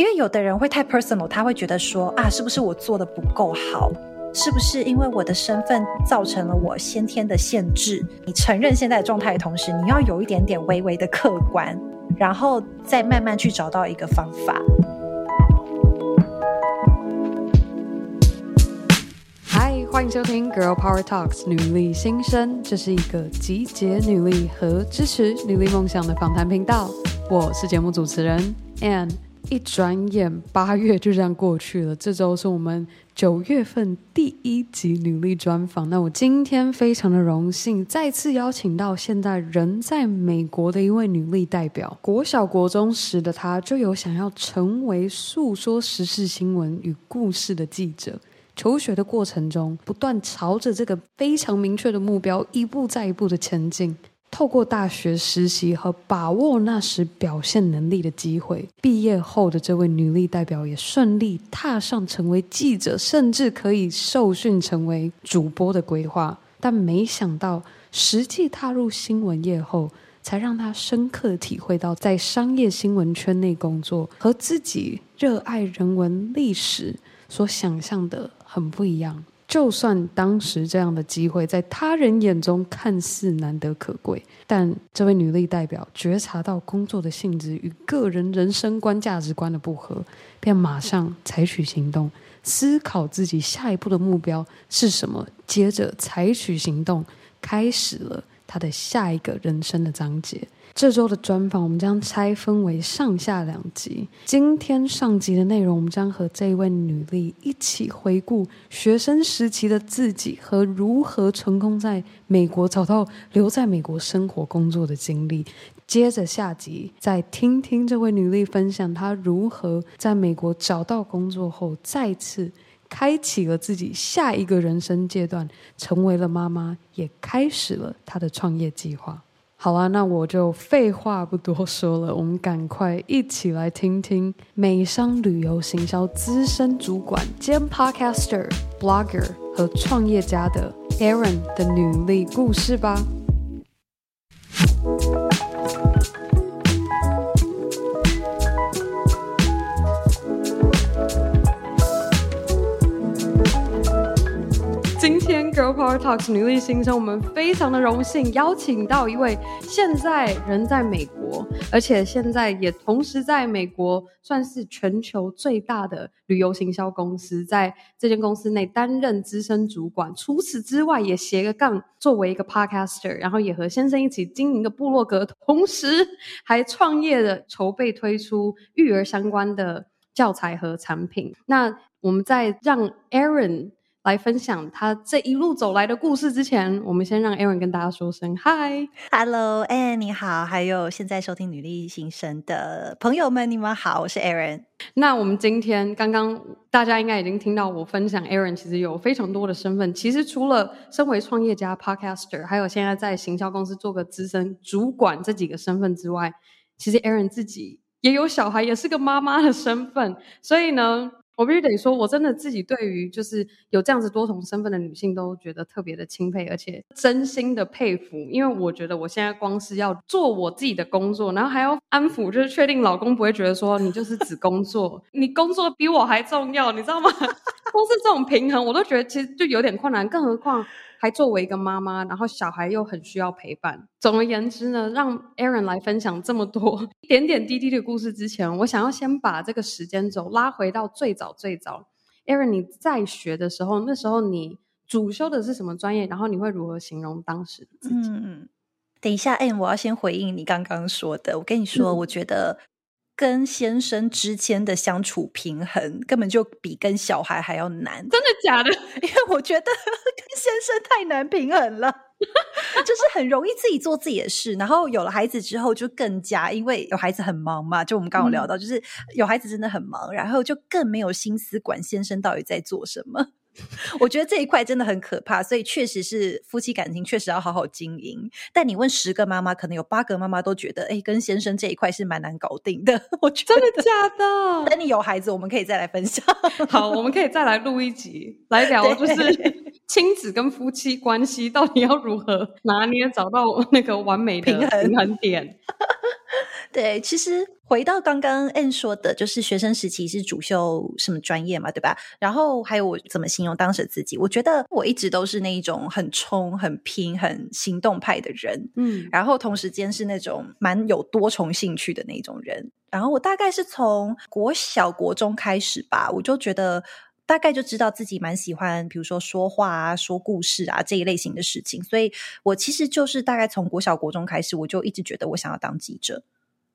因为有的人会太 personal，他会觉得说啊，是不是我做的不够好？是不是因为我的身份造成了我先天的限制？你承认现在的状态的同时，你要有一点点微微的客观，然后再慢慢去找到一个方法。嗨，欢迎收听《Girl Power Talks》女力新生，这是一个集结女力和支持女力梦想的访谈频道。我是节目主持人 Ann。一转眼，八月就这样过去了。这周是我们九月份第一集女力专访。那我今天非常的荣幸，再次邀请到现在人在美国的一位女力代表。国小国中时的她，就有想要成为诉说时事新闻与故事的记者。求学的过程中，不断朝着这个非常明确的目标，一步再一步的前进。透过大学实习和把握那时表现能力的机会，毕业后的这位女力代表也顺利踏上成为记者，甚至可以受训成为主播的规划。但没想到，实际踏入新闻业后，才让她深刻体会到，在商业新闻圈内工作和自己热爱人文历史所想象的很不一样。就算当时这样的机会在他人眼中看似难得可贵，但这位女力代表觉察到工作的性质与个人人生观、价值观的不合，便马上采取行动，思考自己下一步的目标是什么，接着采取行动，开始了她的下一个人生的章节。这周的专访，我们将拆分为上下两集。今天上集的内容，我们将和这位女力一起回顾学生时期的自己和如何成功在美国找到留在美国生活工作的经历。接着下集，再听听这位女力分享她如何在美国找到工作后，再次开启了自己下一个人生阶段，成为了妈妈，也开始了她的创业计划。好啦，那我就废话不多说了，我们赶快一起来听听美商旅游行销资深主管兼 Podcaster、Blogger 和创业家的 Aaron 的履历故事吧。Talks 女力新生，我们非常的荣幸邀请到一位现在人在美国，而且现在也同时在美国算是全球最大的旅游行销公司，在这间公司内担任资深主管。除此之外，也斜个杠作为一个 Podcaster，然后也和先生一起经营个部落格，同时还创业的筹备推出育儿相关的教材和产品。那我们在让 Aaron 来分享他这一路走来的故事之前，我们先让 Erin 跟大家说声 Hi，Hello，哎，你好，还有现在收听女力新生的朋友们，你们好，我是 Erin。那我们今天刚刚大家应该已经听到我分享，Erin 其实有非常多的身份。其实除了身为创业家、Podcaster，还有现在在行销公司做个资深主管这几个身份之外，其实 Erin 自己也有小孩，也是个妈妈的身份。所以呢。我必须得说，我真的自己对于就是有这样子多重身份的女性都觉得特别的钦佩，而且真心的佩服。因为我觉得我现在光是要做我自己的工作，然后还要安抚，就是确定老公不会觉得说你就是只工作，你工作比我还重要，你知道吗？光是这种平衡，我都觉得其实就有点困难，更何况。还作为一个妈妈，然后小孩又很需要陪伴。总而言之呢，让 Erin 来分享这么多 点点滴滴的故事之前，我想要先把这个时间轴拉回到最早最早。Erin，你在学的时候，那时候你主修的是什么专业？然后你会如何形容当时的自己？嗯，等一下，哎，我要先回应你刚刚说的。我跟你说，嗯、我觉得。跟先生之间的相处平衡，根本就比跟小孩还要难。真的假的？因为我觉得跟先生太难平衡了，就是很容易自己做自己的事。然后有了孩子之后，就更加，因为有孩子很忙嘛。就我们刚刚聊到，就是有孩子真的很忙，然后就更没有心思管先生到底在做什么。我觉得这一块真的很可怕，所以确实是夫妻感情确实要好好经营。但你问十个妈妈，可能有八个妈妈都觉得，哎，跟先生这一块是蛮难搞定的。我觉得真的假的？等你有孩子，我们可以再来分享。好，我们可以再来录一集来聊，就是亲子跟夫妻关系到底要如何拿捏，找到那个完美的平衡点。对，其实回到刚刚 Ann 说的，就是学生时期是主修什么专业嘛，对吧？然后还有我怎么形容当时自己？我觉得我一直都是那一种很冲、很拼、很行动派的人，嗯，然后同时间是那种蛮有多重兴趣的那种人。然后我大概是从国小、国中开始吧，我就觉得大概就知道自己蛮喜欢，比如说说话啊、说故事啊这一类型的事情。所以我其实就是大概从国小、国中开始，我就一直觉得我想要当记者。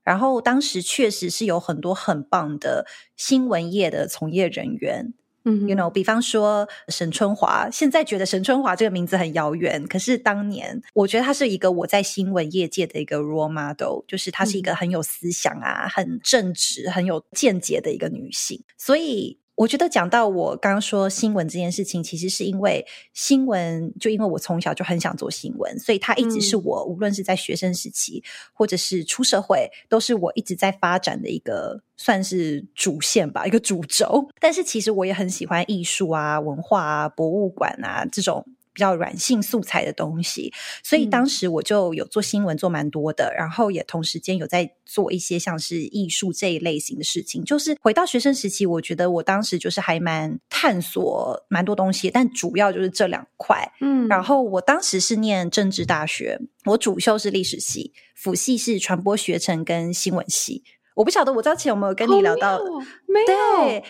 然后当时确实是有很多很棒的新闻业的从业人员，嗯，you know，比方说沈春华，现在觉得沈春华这个名字很遥远，可是当年我觉得她是一个我在新闻业界的一个 role model，就是她是一个很有思想啊、很正直、很有见解的一个女性，所以。我觉得讲到我刚刚说新闻这件事情，其实是因为新闻，就因为我从小就很想做新闻，所以它一直是我、嗯、无论是在学生时期，或者是出社会，都是我一直在发展的一个算是主线吧，一个主轴。但是其实我也很喜欢艺术啊、文化啊、博物馆啊这种。比较软性素材的东西，所以当时我就有做新闻做蛮多的，嗯、然后也同时间有在做一些像是艺术这一类型的事情。就是回到学生时期，我觉得我当时就是还蛮探索蛮多东西，但主要就是这两块。嗯，然后我当时是念政治大学，我主修是历史系，辅系是传播学程跟新闻系。我不晓得我之前有没有跟你聊到？没有。对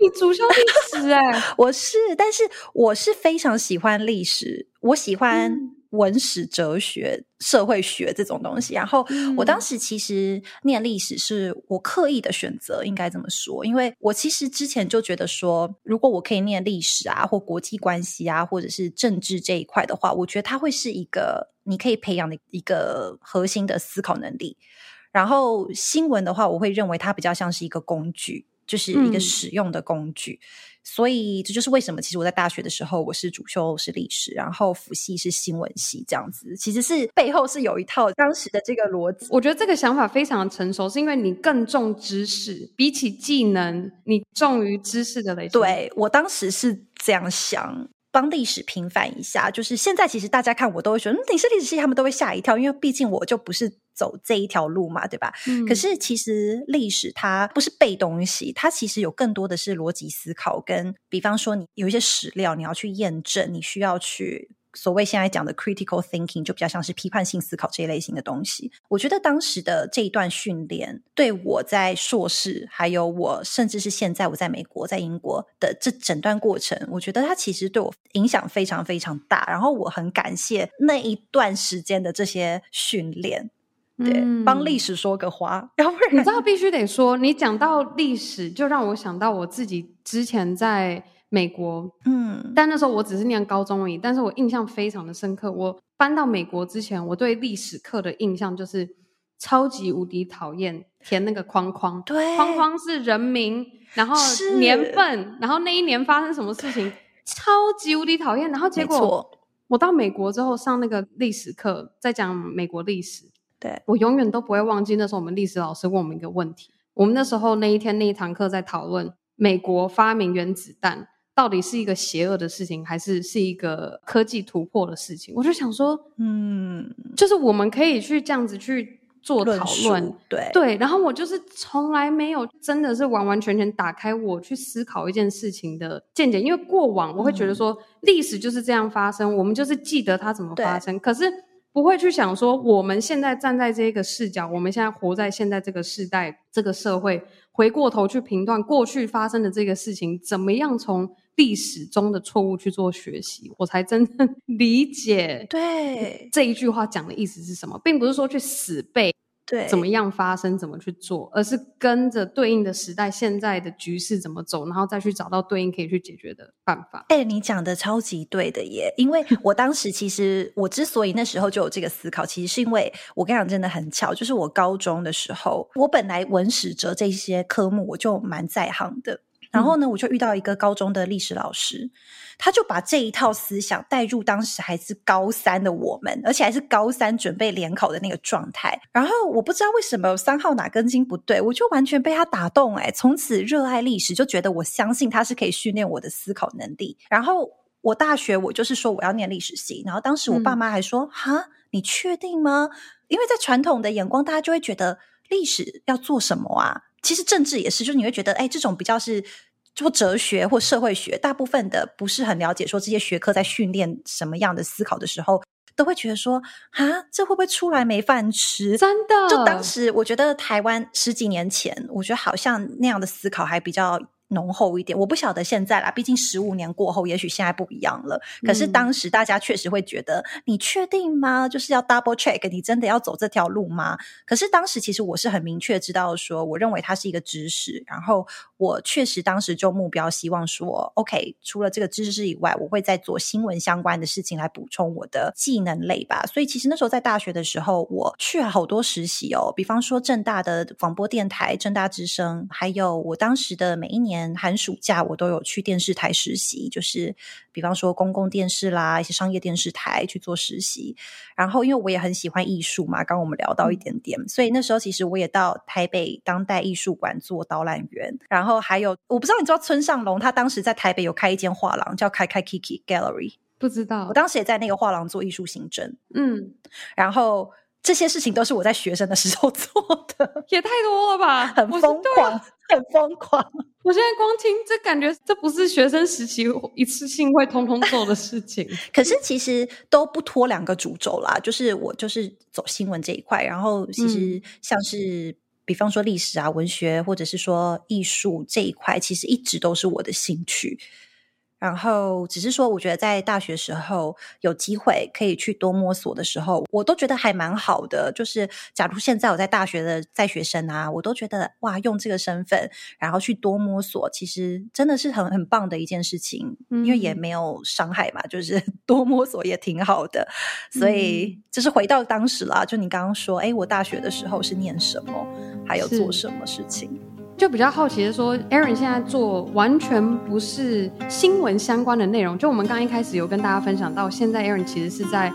你主修历史 哎、欸，我是，但是我是非常喜欢历史，我喜欢文史哲学、社会学这种东西。然后我当时其实念历史是我刻意的选择，应该这么说，因为我其实之前就觉得说，如果我可以念历史啊，或国际关系啊，或者是政治这一块的话，我觉得它会是一个你可以培养的一个核心的思考能力。然后新闻的话，我会认为它比较像是一个工具。就是一个使用的工具，嗯、所以这就是为什么其实我在大学的时候我是主修是历史，然后辅系是新闻系这样子，其实是背后是有一套当时的这个逻辑。我觉得这个想法非常的成熟，是因为你更重知识，比起技能，你重于知识的累积。对，我当时是这样想。帮历史平反一下，就是现在其实大家看我都会说，嗯，你是历史系，他们都会吓一跳，因为毕竟我就不是走这一条路嘛，对吧？嗯。可是其实历史它不是背东西，它其实有更多的是逻辑思考，跟比方说你有一些史料你要去验证，你需要去。所谓现在讲的 critical thinking 就比较像是批判性思考这一类型的东西。我觉得当时的这一段训练，对我在硕士，还有我甚至是现在我在美国、在英国的这整段过程，我觉得它其实对我影响非常非常大。然后我很感谢那一段时间的这些训练，对，嗯、帮历史说个话。要不然你知道必须得说，你讲到历史，就让我想到我自己之前在。美国，嗯，但那时候我只是念高中而已，但是我印象非常的深刻。我搬到美国之前，我对历史课的印象就是超级无敌讨厌填那个框框，对，框框是人名，然后年份，然后那一年发生什么事情，超级无敌讨厌。然后结果我到美国之后上那个历史课，在讲美国历史，对，我永远都不会忘记那时候我们历史老师问我们一个问题，我们那时候那一天那一堂课在讨论美国发明原子弹。到底是一个邪恶的事情，还是是一个科技突破的事情？我就想说，嗯，就是我们可以去这样子去做讨论，对对。然后我就是从来没有真的是完完全全打开我去思考一件事情的见解，因为过往我会觉得说，嗯，历史就是这样发生，我们就是记得它怎么发生，可是不会去想说，我们现在站在这个视角，我们现在活在现在这个时代、这个社会，回过头去评断过去发生的这个事情，怎么样从。历史中的错误去做学习，我才真正 理解。对这一句话讲的意思是什么，并不是说去死背，对怎么样发生怎么去做，而是跟着对应的时代现在的局势怎么走，然后再去找到对应可以去解决的办法。哎、欸，你讲的超级对的耶！因为我当时其实我之所以那时候就有这个思考，其实是因为我跟你讲真的很巧，就是我高中的时候，我本来文史哲这些科目我就蛮在行的。然后呢，我就遇到一个高中的历史老师，他就把这一套思想带入当时还是高三的我们，而且还是高三准备联考的那个状态。然后我不知道为什么三号哪根筋不对，我就完全被他打动，诶，从此热爱历史，就觉得我相信他是可以训练我的思考能力。然后我大学我就是说我要念历史系，然后当时我爸妈还说：“哈，你确定吗？”因为在传统的眼光，大家就会觉得。历史要做什么啊？其实政治也是，就是你会觉得，哎，这种比较是做哲学或社会学，大部分的不是很了解，说这些学科在训练什么样的思考的时候，都会觉得说，啊，这会不会出来没饭吃？真的，就当时我觉得台湾十几年前，我觉得好像那样的思考还比较。浓厚一点，我不晓得现在啦，毕竟十五年过后，也许现在不一样了。可是当时大家确实会觉得，嗯、你确定吗？就是要 double check，你真的要走这条路吗？可是当时其实我是很明确知道说，我认为它是一个知识，然后我确实当时就目标希望说，OK，除了这个知识以外，我会再做新闻相关的事情来补充我的技能类吧。所以其实那时候在大学的时候，我去了好多实习哦，比方说正大的广播电台、正大之声，还有我当时的每一年。寒暑假我都有去电视台实习，就是比方说公共电视啦，一些商业电视台去做实习。然后因为我也很喜欢艺术嘛，刚刚我们聊到一点点，嗯、所以那时候其实我也到台北当代艺术馆做导览员。然后还有我不知道你知道村上隆，他当时在台北有开一间画廊，叫开开 Kiki Gallery，不知道。我当时也在那个画廊做艺术行政，嗯，然后。这些事情都是我在学生的时候做的，也太多了吧，很疯狂，很疯狂。我现在光听这感觉，这不是学生时期一次性会通通做的事情。可是其实都不脱两个主轴啦，就是我就是走新闻这一块，然后其实像是、嗯、比方说历史啊、文学，或者是说艺术这一块，其实一直都是我的兴趣。然后只是说，我觉得在大学时候有机会可以去多摸索的时候，我都觉得还蛮好的。就是假如现在我在大学的在学生啊，我都觉得哇，用这个身份然后去多摸索，其实真的是很很棒的一件事情，嗯、因为也没有伤害嘛，就是 多摸索也挺好的。所以就是回到当时啦，就你刚刚说，哎，我大学的时候是念什么，还有做什么事情。就比较好奇的说，Aaron 现在做完全不是新闻相关的内容。就我们刚刚一开始有跟大家分享到，现在 Aaron 其实是在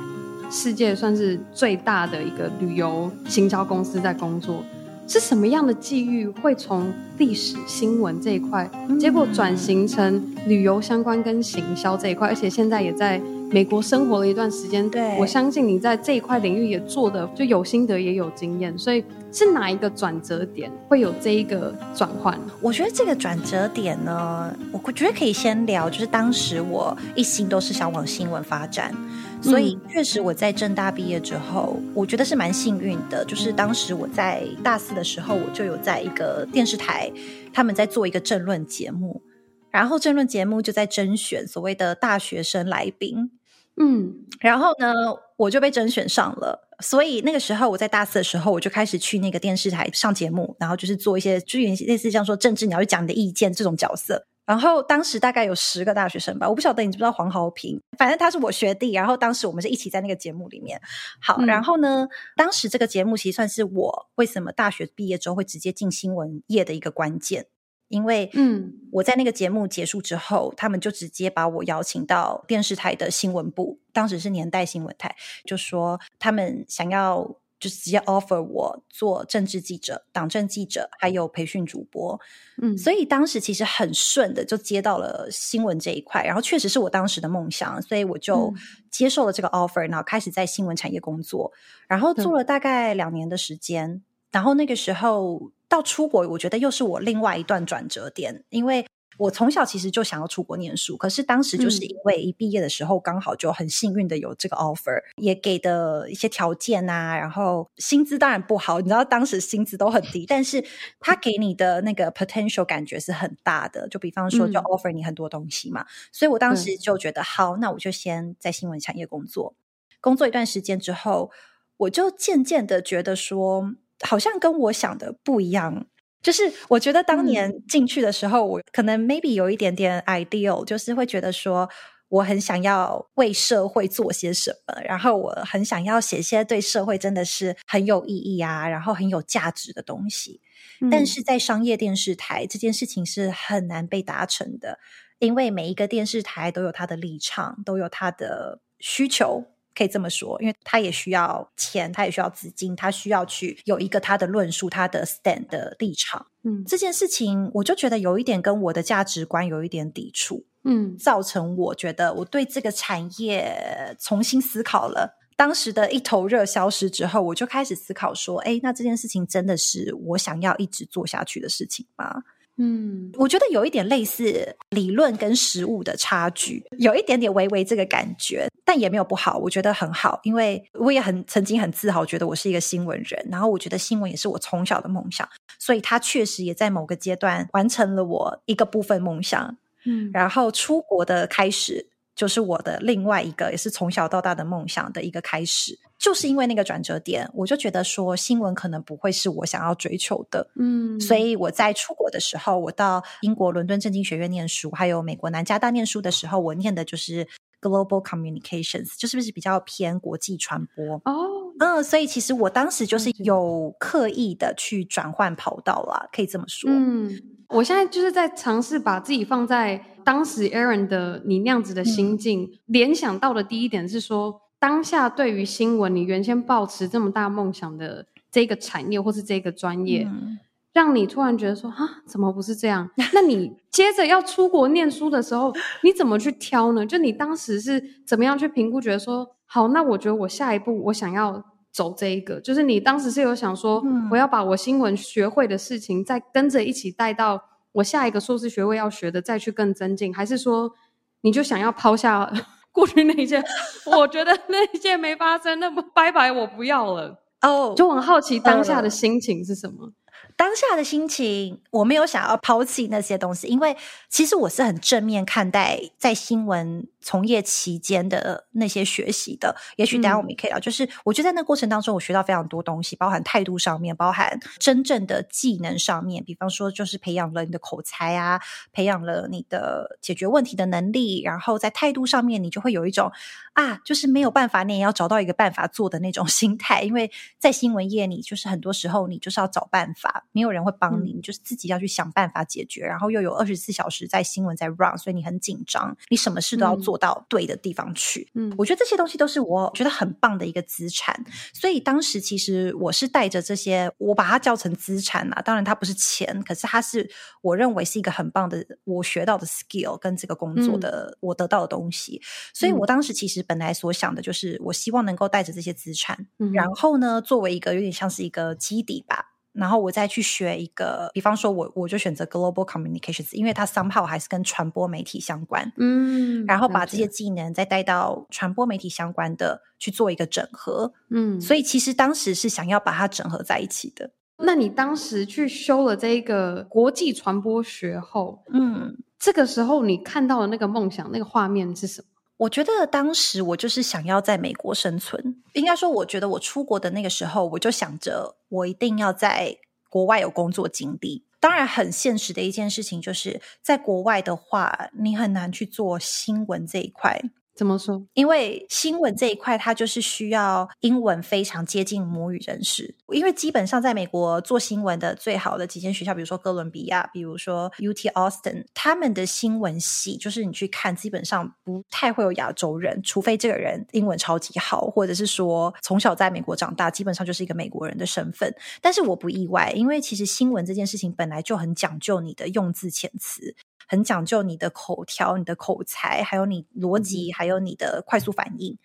世界算是最大的一个旅游行销公司在工作。是什么样的际遇会从历史新闻这一块，结果转型成旅游相关跟行销这一块，而且现在也在美国生活了一段时间。对，我相信你在这一块领域也做的就有心得也有经验，所以。是哪一个转折点会有这一个转换？我觉得这个转折点呢，我觉得可以先聊，就是当时我一心都是想往新闻发展，所以确实我在政大毕业之后，我觉得是蛮幸运的，就是当时我在大四的时候，我就有在一个电视台，他们在做一个政论节目，然后政论节目就在甄选所谓的大学生来宾。嗯，然后呢，我就被甄选上了。所以那个时候我在大四的时候，我就开始去那个电视台上节目，然后就是做一些，就类似像说政治，你要去讲你的意见这种角色。然后当时大概有十个大学生吧，我不晓得你知不知道黄豪平，反正他是我学弟。然后当时我们是一起在那个节目里面。好，嗯、然后呢，当时这个节目其实算是我为什么大学毕业之后会直接进新闻业的一个关键。因为，嗯，我在那个节目结束之后，嗯、他们就直接把我邀请到电视台的新闻部，当时是年代新闻台，就说他们想要就直接 offer 我做政治记者、党政记者，还有培训主播，嗯，所以当时其实很顺的就接到了新闻这一块，然后确实是我当时的梦想，所以我就接受了这个 offer，然后开始在新闻产业工作，然后做了大概两年的时间，嗯、然后那个时候。到出国，我觉得又是我另外一段转折点，因为我从小其实就想要出国念书，可是当时就是因为一毕业的时候刚好就很幸运的有这个 offer，也给的一些条件啊，然后薪资当然不好，你知道当时薪资都很低，但是他给你的那个 potential 感觉是很大的，就比方说就 offer 你很多东西嘛，所以我当时就觉得好，那我就先在新闻产业工作，工作一段时间之后，我就渐渐的觉得说。好像跟我想的不一样，就是我觉得当年进去的时候，嗯、我可能 maybe 有一点点 ideal，就是会觉得说我很想要为社会做些什么，然后我很想要写些对社会真的是很有意义啊，然后很有价值的东西。嗯、但是在商业电视台这件事情是很难被达成的，因为每一个电视台都有它的立场，都有它的需求。可以这么说，因为他也需要钱，他也需要资金，他需要去有一个他的论述，他的 stand 的立场。嗯，这件事情我就觉得有一点跟我的价值观有一点抵触。嗯，造成我觉得我对这个产业重新思考了。当时的一头热消失之后，我就开始思考说，哎，那这件事情真的是我想要一直做下去的事情吗？嗯，我觉得有一点类似理论跟实物的差距，有一点点微微这个感觉，但也没有不好，我觉得很好，因为我也很曾经很自豪，觉得我是一个新闻人，然后我觉得新闻也是我从小的梦想，所以它确实也在某个阶段完成了我一个部分梦想。嗯，然后出国的开始。就是我的另外一个，也是从小到大的梦想的一个开始，就是因为那个转折点，我就觉得说新闻可能不会是我想要追求的，嗯，所以我在出国的时候，我到英国伦敦政经学院念书，还有美国南加大念书的时候，我念的就是 Global Communications，就是不是比较偏国际传播哦，嗯，所以其实我当时就是有刻意的去转换跑道啦，可以这么说，嗯，我现在就是在尝试把自己放在。当时 Aaron 的你那样子的心境，嗯，联想到的第一点是说，当下对于新闻，你原先抱持这么大梦想的这个产业或是这个专业，嗯，让你突然觉得说，啊，怎么不是这样？那你接着要出国念书的时候，你怎么去挑呢？就你当时是怎么样去评估？觉得说，好，那我觉得我下一步我想要走这一个，就是你当时是有想说，嗯，我要把我新闻学会的事情再跟着一起带到。我下一个硕士学位要学的，再去更增进，还是说你就想要抛下过去那一件？我觉得 那一件没发生，那么拜拜，我不要了。哦、oh，就很好奇当下的心情是什么？当下的心情，我没有想要抛弃那些东西，因为其实我是很正面看待在新闻从业期间的那些学习的。也许等下我们也可以聊，嗯，就是我觉得在那过程当中，我学到非常多东西，包含态度上面，包含真正的技能上面。比方说，就是培养了你的口才啊，培养了你的解决问题的能力，然后在态度上面，你就会有一种啊，就是没有办法，你也要找到一个办法做的那种 心态。因为在新闻业，你就是很多时候你就是要找办法。没有人会帮你，你就是自己要去想办法解决。嗯、然后又有二十四小时在新闻在 run，所以你很紧张，你什么事都要做到对的地方去。嗯，我觉得这些东西都是我觉得很棒的一个资产。所以当时其实我是带着这些，我把它叫成资产啊。当然它不是钱，可是它是我认为是一个很棒的我学到的 skill 跟这个工作的、嗯、我得到的东西。所以我当时其实本来所想的就是，我希望能够带着这些资产、嗯，然后呢，作为一个有点像是一个基底吧。然后我再去学一个，比方说我我就选择 Global Communications，因为它 somehow 还是跟传播媒体相关。嗯，然后把这些技能再带到传播媒体相关的去做一个整合。嗯，所以其实当时是想要把它整合在一起的。那你当时去修了这一个国际传播学后，嗯，这个时候你看到的那个梦想，那个画面是什么？我觉得当时我就是想要在美国生存。应该说，我觉得我出国的那个时候，我就想着我一定要在国外有工作经历。当然，很现实的一件事情就是在国外的话，你很难去做新闻这一块。怎么说？因为新闻这一块，它就是需要英文非常接近母语人士。因为基本上在美国做新闻的最好的几间学校，比如说哥伦比亚，比如说 UT Austin，他们的新闻系就是你去看，基本上不太会有亚洲人，除非这个人英文超级好，或者是说从小在美国长大，基本上就是一个美国人的身份。但是我不意外，因为其实新闻这件事情本来就很讲究你的用字遣词。很讲究你的口条、你的口才，还有你逻辑，还有你的快速反应。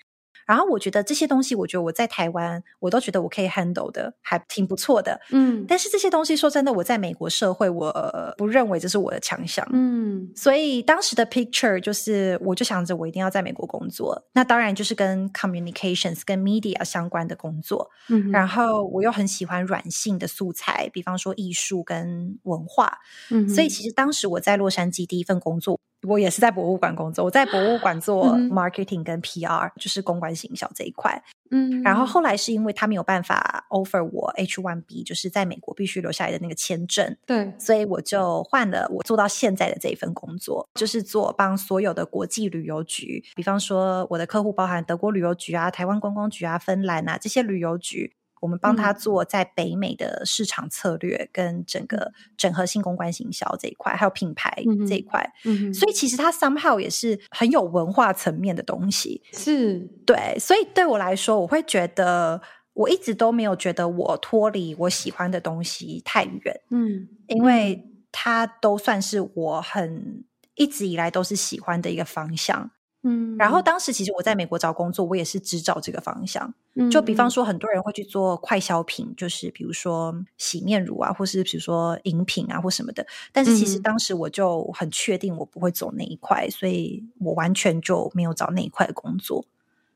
然后我觉得这些东西，我觉得我在台湾，我都觉得我可以 handle 的，还挺不错的。嗯，但是这些东西说真的，我在美国社会，我不认为这是我的强项。嗯，所以当时的 picture 就是，我就想着我一定要在美国工作。那当然就是跟 communications、跟 media 相关的工作。嗯，然后我又很喜欢软性的素材，比方说艺术跟文化。嗯，所以其实当时我在洛杉矶第一份工作。我也是在博物馆工作，我在博物馆做 marketing 跟 PR，、嗯、就是公关行销这一块。嗯，然后后来是因为他没有办法 offer 我 H1B，就是在美国必须留下来的那个签证。对，所以我就换了我做到现在的这一份工作，就是做帮所有的国际旅游局，比方说我的客户包含德国旅游局啊、台湾观光局啊、芬兰啊这些旅游局。我们帮他做在北美的市场策略跟整个整合性公关行销这一块，还有品牌这一块。嗯，所以其实他 somehow 也是很有文化层面的东西。是，对。所以对我来说，我会觉得我一直都没有觉得我脱离我喜欢的东西太远。嗯，因为它都算是我很一直以来都是喜欢的一个方向。嗯，然后当时其实我在美国找工作，我也是只找这个方向。嗯，就比方说，很多人会去做快消品，就是比如说洗面乳啊，或是比如说饮品啊，或什么的。但是其实当时我就很确定我不会走那一块，所以我完全就没有找那一块的工作。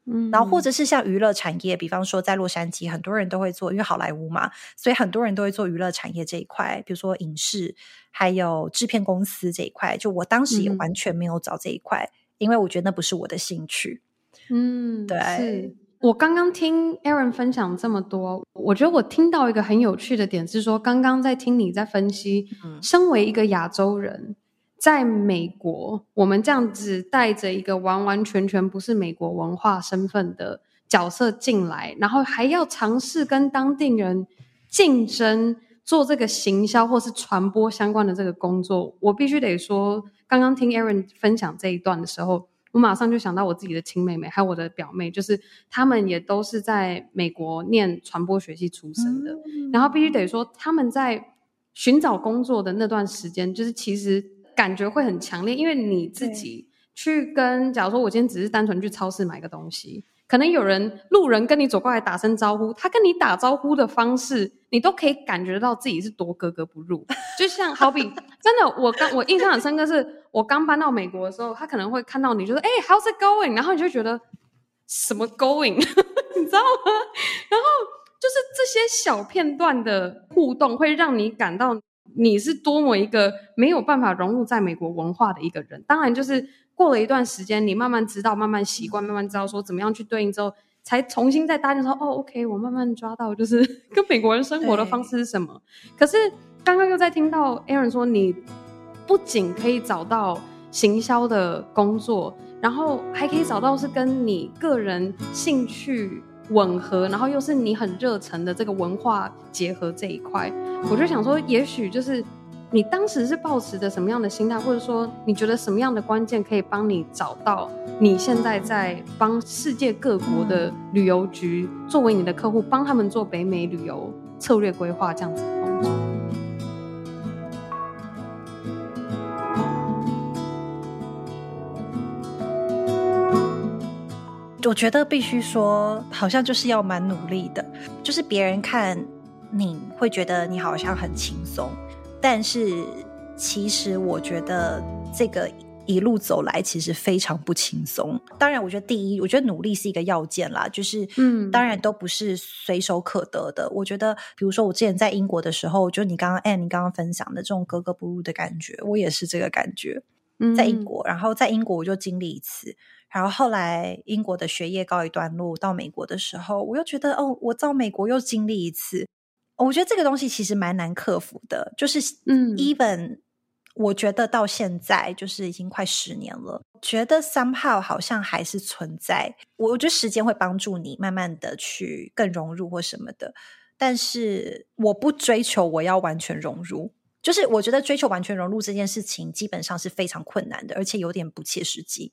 嗯，然后或者是像娱乐产业，比方说在洛杉矶，很多人都会做，因为好莱坞嘛，所以很多人都会做娱乐产业这一块，比如说影视，还有制片公司这一块。就我当时也完全没有找这一块。嗯因为我觉得那不是我的兴趣，嗯，对。是我刚刚听 Aaron 分享这么多，我觉得我听到一个很有趣的点是说，刚刚在听你在分析，嗯，身为一个亚洲人，在美国，我们这样子带着一个完完全全不是美国文化身份的角色进来，然后还要尝试跟当地人竞争做这个行销或是传播相关的这个工作，我必须得说。刚刚听 Aaron 分享这一段的时候，我马上就想到我自己的亲妹妹，还有我的表妹，就是他们也都是在美国念传播学系出身的。嗯、然后必须得说，他们在寻找工作的那段时间，就是其实感觉会很强烈，因为你自己去跟，假如说我今天只是单纯去超市买个东西。可能有人路人跟你走过来打声招呼，他跟你打招呼的方式，你都可以感觉到自己是多格格不入。就像好比 真的，我刚我印象很深刻，是我刚搬到美国的时候，他可能会看到你，就是：“哎，How's it going？” 然后你就觉得什么 going，你知道吗？然后就是这些小片段的互动，会让你感到你是多么一个没有办法融入在美国文化的一个人。当然就是。过了一段时间，你慢慢知道，慢慢习惯，慢慢知道说怎么样去对应之后，才重新再搭建说哦，OK，我慢慢抓到就是 跟美国人生活的方式是什么。可是刚刚又在听到 Aaron 说，你不仅可以找到行销的工作，然后还可以找到是跟你个人兴趣吻合，然后又是你很热忱的这个文化结合这一块，我就想说，也许就是。你当时是抱持着什么样的心态，或者说你觉得什么样的关键可以帮你找到你现在在帮世界各国的旅游局作为你的客户，帮他们做北美旅游策略规划这样子的工作？我觉得必须说，好像就是要蛮努力的，就是别人看你会觉得你好像很轻松。但是，其实我觉得这个一路走来，其实非常不轻松。当然，我觉得第一，我觉得努力是一个要件啦，就是嗯，当然都不是随手可得的。我觉得，比如说我之前在英国的时候，就你刚刚哎，你刚刚分享的这种格格不入的感觉，我也是这个感觉。在英国，然后在英国我就经历一次，然后后来英国的学业告一段落，到美国的时候，我又觉得哦，我到美国又经历一次。我觉得这个东西其实蛮难克服的，就是嗯，even 我觉得到现在就是已经快十年了，觉得 somehow 好像还是存在。我觉得时间会帮助你慢慢的去更融入或什么的，但是我不追求我要完全融入，就是我觉得追求完全融入这件事情基本上是非常困难的，而且有点不切实际。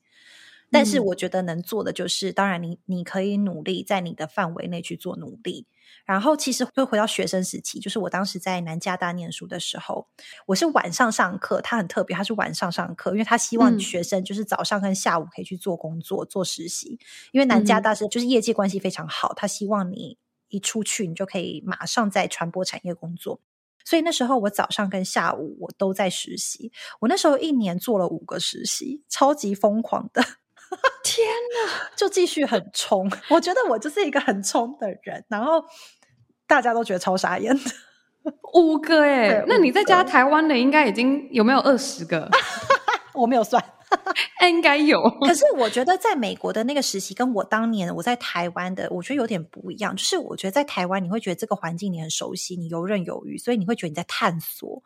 但是我觉得能做的就是，当然你你可以努力在你的范围内去做努力。然后其实会回到学生时期，就是我当时在南加大念书的时候，我是晚上上课，他很特别，他是晚上上课，因为他希望学生就是早上跟下午可以去做工作、做实习，因为南加大是就是业界关系非常好，他希望你一出去你就可以马上在传播产业工作，所以那时候我早上跟下午我都在实习，我那时候一年做了五个实习，超级疯狂的。天哪，就继续很冲。我觉得我就是一个很冲的人，然后大家都觉得超傻眼的。五个哎、欸，那你在家台湾的应该已经有没有二十个？我没有算，应该有。可是我觉得在美国的那个实习，跟我当年我在台湾的，我觉得有点不一样。就是我觉得在台湾，你会觉得这个环境你很熟悉，你游刃有余，所以你会觉得你在探索。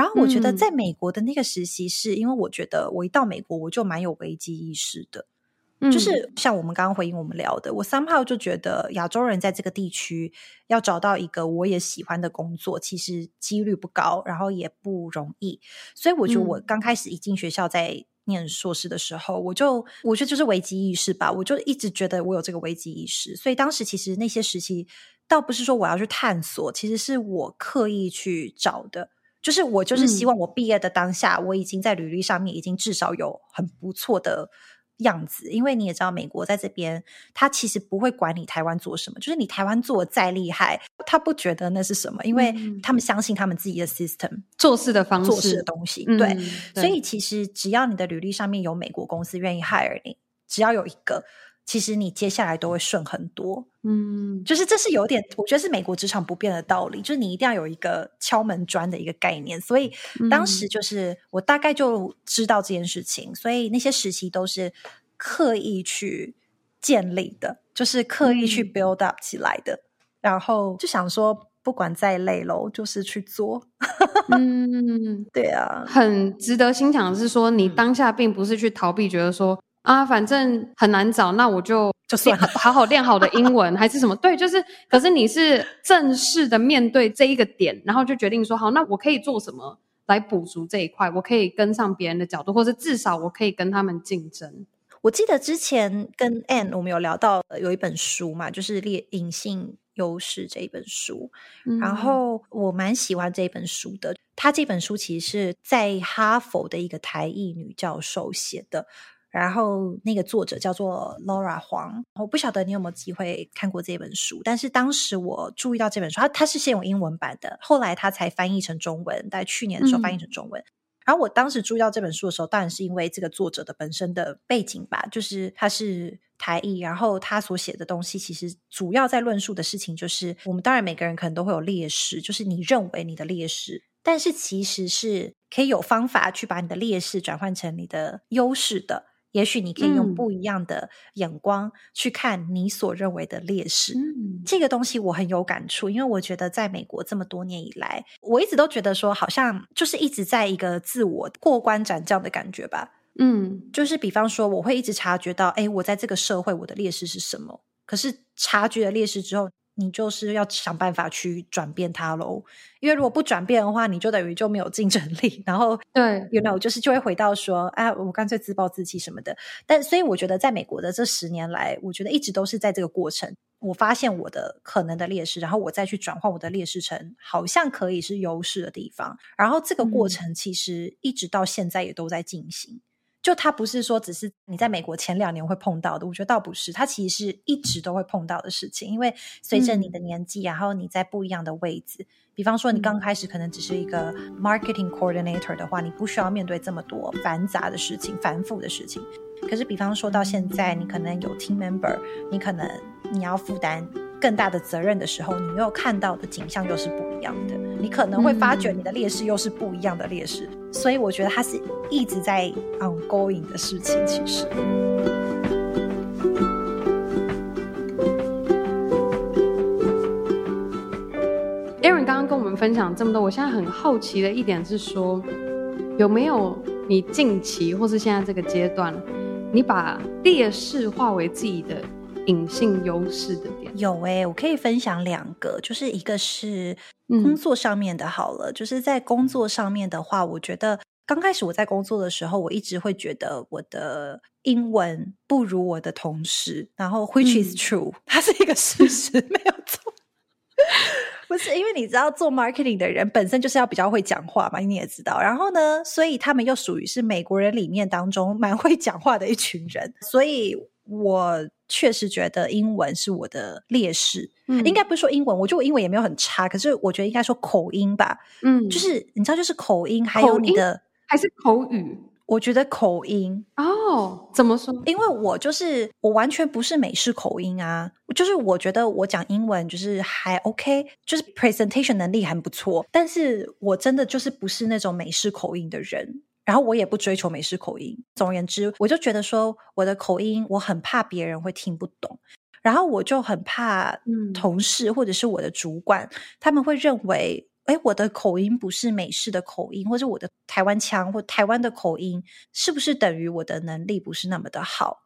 然后我觉得在美国的那个实习是，因为我觉得我一到美国我就蛮有危机意识的，嗯，就是像我们刚刚回应我们聊的，我 somehow 就觉得亚洲人在这个地区要找到一个我也喜欢的工作，其实几率不高，然后也不容易。所以我觉得我刚开始一进学校在念硕士的时候，我就我觉得就是危机意识吧，我就一直觉得我有这个危机意识。所以当时其实那些实习倒不是说我要去探索，其实是我刻意去找的。就是我就是希望我毕业的当下，嗯、我已经在履历上面已经至少有很不错的样子，因为你也知道，美国在这边，他其实不会管你台湾做什么，就是你台湾做的再厉害，他不觉得那是什么，因为他们相信他们自己的 system 做事的方式、做事的东西。对，对，所以其实只要你的履历上面有美国公司愿意 hire 你，只要有一个。其实你接下来都会顺很多，嗯，就是这是有点，我觉得是美国职场不变的道理，就是你一定要有一个敲门砖的一个概念。所以当时就是我大概就知道这件事情，嗯、所以那些实习都是刻意去建立的，就是刻意去 build up 起来的。嗯、然后就想说，不管再累喽，就是去做。嗯，对啊，很值得欣赏的是说，你当下并不是去逃避，觉得说。啊，反正很难找，那我就就算了，好好练好的英文还是什么？对，就是。可是你是正式的面对这一个点，然后就决定说，好，那我可以做什么来补足这一块？我可以跟上别人的角度，或是至少我可以跟他们竞争。我记得之前跟 Anne 我们有聊到有一本书嘛，就是《劣隐性优势》这一本书，嗯、然后我蛮喜欢这一本书的。他这本书其实是在哈佛的一个台裔女教授写的。然后那个作者叫做 Laura 黄，我不晓得你有没有机会看过这本书，但是当时我注意到这本书，它它是先有英文版的，后来它才翻译成中文，在去年的时候翻译成中文。嗯、然后我当时注意到这本书的时候，当然是因为这个作者的本身的背景吧，就是他是台裔，然后他所写的东西其实主要在论述的事情就是，我们当然每个人可能都会有劣势，就是你认为你的劣势，但是其实是可以有方法去把你的劣势转换成你的优势的。也许你可以用不一样的眼光去看你所认为的劣势，嗯、这个东西我很有感触，因为我觉得在美国这么多年以来，我一直都觉得说，好像就是一直在一个自我过关斩将的感觉吧。嗯，就是比方说，我会一直察觉到，哎，我在这个社会我的劣势是什么？可是察觉了劣势之后。你就是要想办法去转变它喽，因为如果不转变的话，你就等于就没有竞争力。然后，对，you know，就是就会回到说，啊，我干脆自暴自弃什么的。但所以我觉得，在美国的这十年来，我觉得一直都是在这个过程，我发现我的可能的劣势，然后我再去转换我的劣势成好像可以是优势的地方。然后这个过程其实一直到现在也都在进行。嗯就它不是说只是你在美国前两年会碰到的，我觉得倒不是，它其实是一直都会碰到的事情。因为随着你的年纪，然后你在不一样的位置，比方说你刚开始可能只是一个 marketing coordinator 的话，你不需要面对这么多繁杂的事情、繁复的事情。可是比方说到现在，你可能有 team member，你可能你要负担更大的责任的时候，你又看到的景象又是不一样的。你可能会发觉你的劣势又是不一样的劣势，所以我觉得它是一直在 ongoing 的事情。其实。Aaron 刚刚跟我们分享这么多，我现在很好奇的一点是说，有没有你近期或是现在这个阶段，你把劣势化为自己的隐性优势的点？有诶、欸，我可以分享两个，就是一个是。工作上面的好了，嗯、就是在工作上面的话，我觉得刚开始我在工作的时候，我一直会觉得我的英文不如我的同事，然后 which is true，嗯、它是一个事实，没有错。不是因为你知道做 marketing 的人本身就是要比较会讲话嘛，你也知道。然后呢，所以他们又属于是美国人里面当中蛮会讲话的一群人，所以我。确实觉得英文是我的劣势，嗯，应该不是说英文，我觉得我英文也没有很差，可是我觉得应该说口音吧，嗯，就是你知道，就是口音，还有你的还是口语，我觉得口音。哦，怎么说？因为我就是我完全不是美式口音啊，就是我觉得我讲英文就是还 OK，就是 presentation 能力还不错，但是我真的就是不是那种美式口音的人。然后我也不追求美式口音。总而言之，我就觉得说我的口音，我很怕别人会听不懂。然后我就很怕同事或者是我的主管，嗯、他们会认为，哎，我的口音不是美式的口音，或者我的台湾腔或台湾的口音，是不是等于我的能力不是那么的好？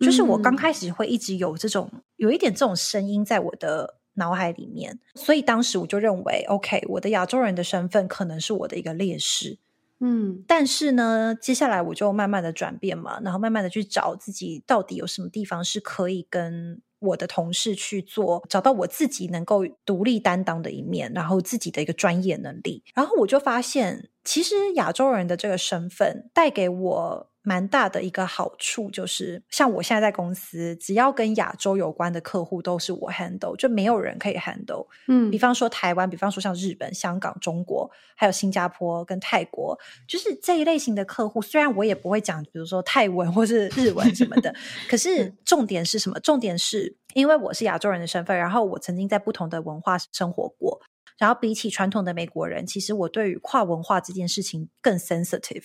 就是我刚开始会一直有这种有一点这种声音在我的脑海里面，所以当时我就认为，OK，我的亚洲人的身份可能是我的一个劣势。嗯，但是呢，接下来我就慢慢的转变嘛，然后慢慢的去找自己到底有什么地方是可以跟我的同事去做，找到我自己能够独立担当的一面，然后自己的一个专业能力。然后我就发现，其实亚洲人的这个身份带给我蛮大的一个好处，就是像我现在在公司，只要跟亚洲有关的客户都是我 handle，就没有人可以 handle。嗯，比方说台湾，比方说像日本、香港、中国，还有新加坡跟泰国，就是这一类型的客户。虽然我也不会讲，比如说泰文或是日文什么的，可是重点是什么？重点是因为我是亚洲人的身份，然后我曾经在不同的文化生活过，然后比起传统的美国人，其实我对于跨文化这件事情更 sensitive。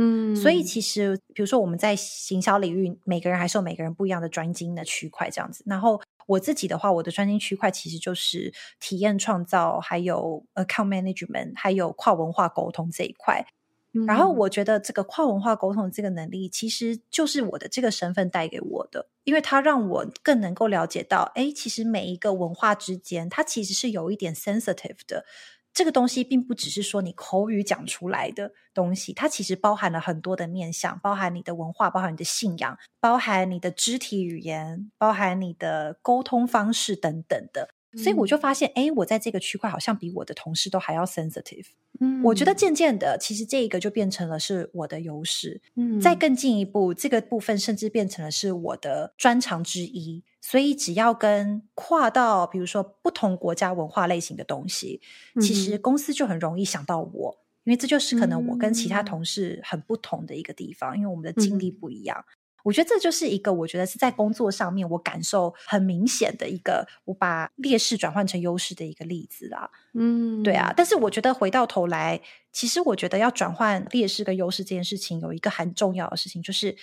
嗯，所以其实，比如说我们在行销领域，每个人还是有每个人不一样的专精的区块这样子。然后我自己的话，我的专精区块其实就是体验创造，还有 account management，还有跨文化沟通这一块。嗯，然后我觉得这个跨文化沟通的这个能力，其实就是我的这个身份带给我的，因为它让我更能够了解到，哎，其实每一个文化之间，它其实是有一点 sensitive 的。这个东西并不只是说你口语讲出来的东西，它其实包含了很多的面向，包含你的文化，包含你的信仰，包含你的肢体语言，包含你的沟通方式等等的。所以我就发现，哎，我在这个区块好像比我的同事都还要 sensitive。嗯，我觉得渐渐的，其实这一个就变成了是我的优势。嗯，再更进一步，这个部分甚至变成了是我的专长之一。所以，只要跟跨到比如说不同国家文化类型的东西，嗯、其实公司就很容易想到我，因为这就是可能我跟其他同事很不同的一个地方，嗯、因为我们的经历不一样。嗯、我觉得这就是一个我觉得是在工作上面我感受很明显的一个我把劣势转换成优势的一个例子啦。嗯，对啊。但是我觉得回到头来，其实我觉得要转换劣势跟优势这件事情，有一个很重要的事情就是。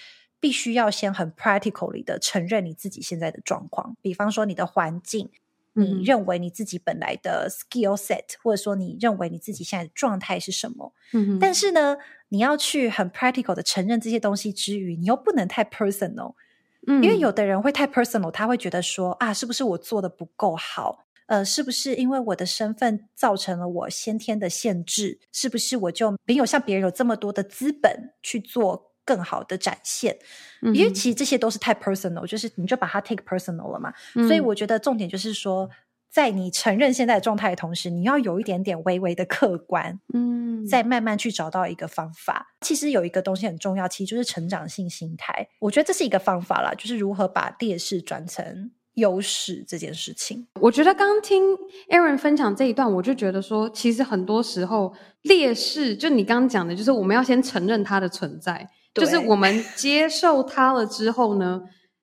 必须要先很 practically 的承认你自己现在的状况，比方说你的环境，你认为你自己本来的 skill set，或者说你认为你自己现在的状态是什么？嗯，但是呢，你要去很 practical 的承认这些东西之余，你又不能太 personal，嗯，因为有的人会太 personal，他会觉得说啊，是不是我做的不够好？呃，是不是因为我的身份造成了我先天的限制？是不是我就没有像别人有这么多的资本去做？更好的展现，因为其实这些都是太 personal，就是你就把它 take personal 了嘛。嗯、所以我觉得重点就是说，在你承认现在的状态的同时，你要有一点点微微的客观，嗯，再慢慢去找到一个方法。其实有一个东西很重要，其实就是成长性心态。我觉得这是一个方法啦，就是如何把劣势转成优势这件事情。我觉得刚听 Aaron 分享这一段，我就觉得说，其实很多时候劣势，就你刚刚讲的，就是我们要先承认它的存在。就是我们接受它了之后呢，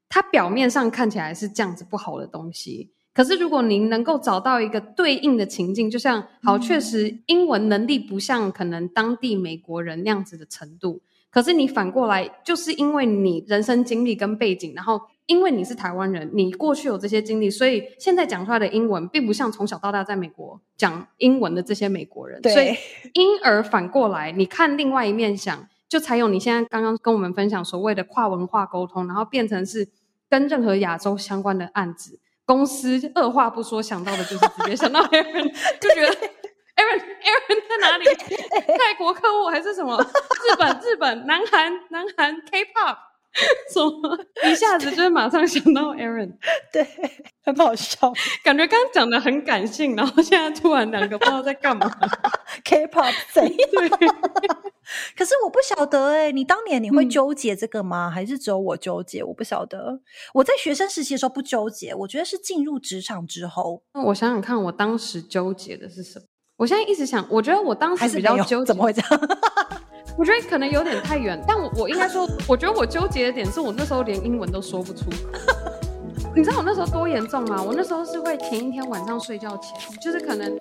它表面上看起来是这样子不好的东西，可是如果您能够找到一个对应的情境，就像好，确实英文能力不像可能当地美国人那样子的程度，可是你反过来，就是因为你人生经历跟背景，然后因为你是台湾人，你过去有这些经历，所以现在讲出来的英文并不像从小到大在美国讲英文的这些美国人，对，所以因而反过来，你看另外一面想。就才有你现在刚刚跟我们分享所谓的跨文化沟通，然后变成是跟任何亚洲相关的案子，公司二话不说想到的就是直接想到 Aaron，就觉得 Aaron Aaron 在哪里？泰国客户还是什么？日本日本南韩南韩 K-pop，什么一下子就是马上想到 Aaron？对，很好笑，感觉刚刚讲的很感性，然后现在突然两个不知道在干嘛，K-pop 谁？对。可是我不晓得哎、欸，你当年你会纠结这个吗？嗯、还是只有我纠结？我不晓得。我在学生时期的时候不纠结，我觉得是进入职场之后。那我想想看，我当时纠结的是什么？我现在一直想，我觉得我当时比较纠结，怎么会这样？我觉得可能有点太远，但我我应该说，我觉得我纠结的点是我那时候连英文都说不出。你知道我那时候多严重吗？我那时候是会前一天晚上睡觉前，就是可能。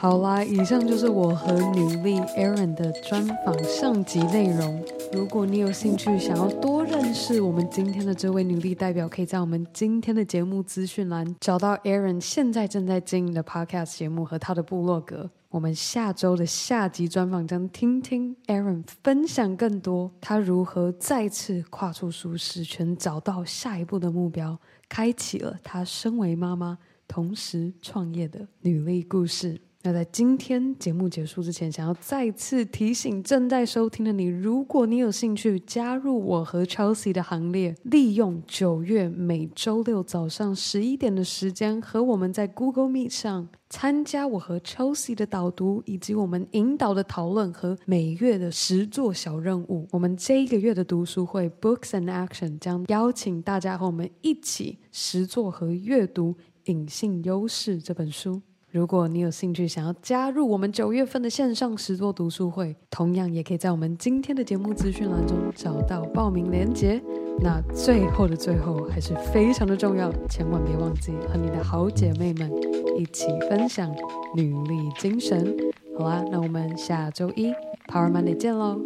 好啦，以上就是我和女力 Erin 的专访上集内容。如果你有兴趣想要多认识我们今天的这位女力代表，可以在我们今天的节目资讯栏找到 Erin 现在正在经营的 Podcast 节目和她的部落格。我们下周的下集专访将听听 Erin 分享更多她如何再次跨出舒适圈，找到下一步的目标，开启了她身为妈妈同时创业的女力故事。那在今天节目结束之前，想要再次提醒正在收听的你，如果你有兴趣加入我和 Chelsea 的行列，利用九月每周六早上十一点的时间，和我们在 Google Meet 上参加我和 Chelsea 的导读，以及我们引导的讨论和每月的实作小任务。我们这一个月的读书会 Books and Action 将邀请大家和我们一起实作和阅读《隐性优势》这本书。如果你有兴趣想要加入我们九月份的线上实作读书会，同样也可以在我们今天的节目资讯栏中找到报名链接。那最后的最后，还是非常的重要，千万别忘记和你的好姐妹们一起分享女力精神。好啦，那我们下周一 Power Monday 见喽，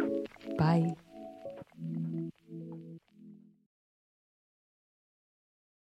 拜。